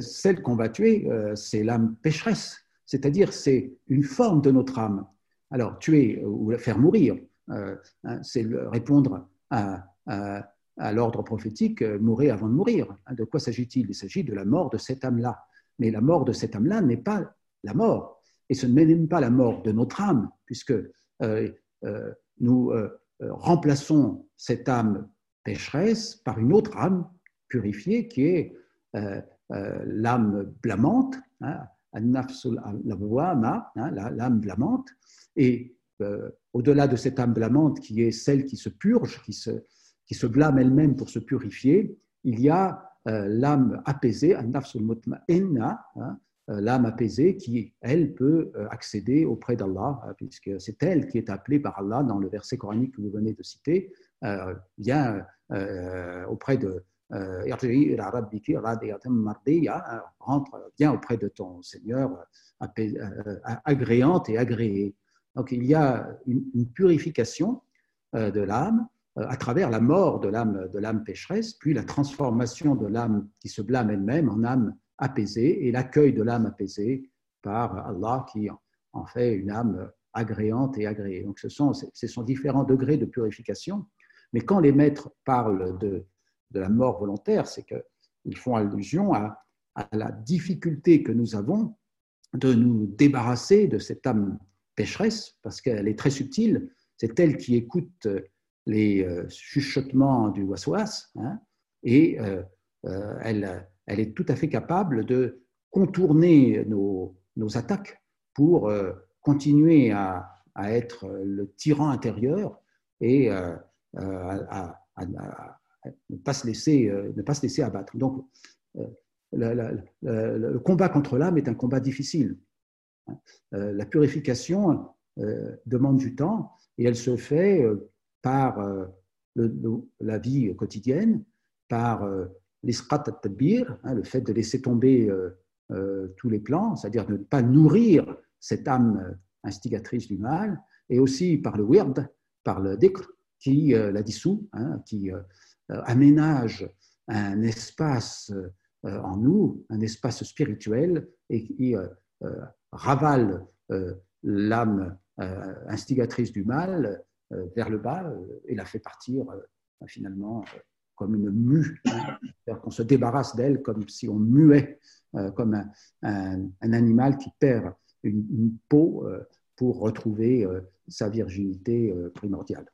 celle qu'on va tuer, c'est l'âme pécheresse, c'est-à-dire c'est une forme de notre âme. Alors, tuer ou la faire mourir, hein, c'est répondre à, l'ordre prophétique, mourir avant de mourir. Hein, de quoi s'agit-il? Il s'agit de la mort de cette âme-là. Mais la mort de cette âme-là n'est pas la mort. Et ce n'est même pas la mort de notre âme, puisque euh, euh, nous euh, remplaçons cette âme pécheresse par une autre âme purifiée qui est l'âme blâmante, hein, hein l'âme blâmante. Et au-delà de cette âme blâmante qui est celle qui se purge, qui se, qui se blâme elle-même pour se purifier, il y a l'âme apaisée, hein, euh, l'âme apaisée qui, elle, peut euh, accéder auprès d'Allah, euh, puisque c'est elle qui est appelée par Allah dans le verset coranique que vous venez de citer, vient auprès de rentre, vient auprès de ton Seigneur agréante et agréée. Donc il y a une, purification de l'âme à travers la mort de l'âme de l'âme pécheresse, puis la transformation de l'âme qui se blâme elle-même en âme apaisée et l'accueil de l'âme apaisée par Allah qui en fait une âme agréante et agréée. Donc ce sont, ce sont différents degrés de purification, mais quand les maîtres parlent de, de la mort volontaire, c'est qu'ils font allusion à, la difficulté que nous avons de nous débarrasser de cette âme pécheresse, parce qu'elle est très subtile, c'est elle qui écoute les euh, chuchotements du waswas, hein, et euh, euh, elle, est tout à fait capable de contourner nos, attaques pour continuer à, être le tyran intérieur et à, ne, pas se laisser, euh, ne pas se laisser abattre. Donc, le, combat contre l'âme est un combat difficile. La purification demande du temps et elle se fait par la vie quotidienne, par l'isqat hein, le fait de laisser tomber euh, euh, tous les plans, c'est-à-dire de ne pas nourrir cette âme euh, instigatrice du mal, et aussi par le wird, par le dhikr, qui la dissout, hein, qui aménage un espace en nous, un espace spirituel, et qui ravale l'âme instigatrice du mal vers le bas et la fait partir finalement comme une mue, hein. qu'on se débarrasse d'elle comme si on muait, euh, comme un, animal qui perd une, peau euh, pour retrouver euh, sa virginité primordiale.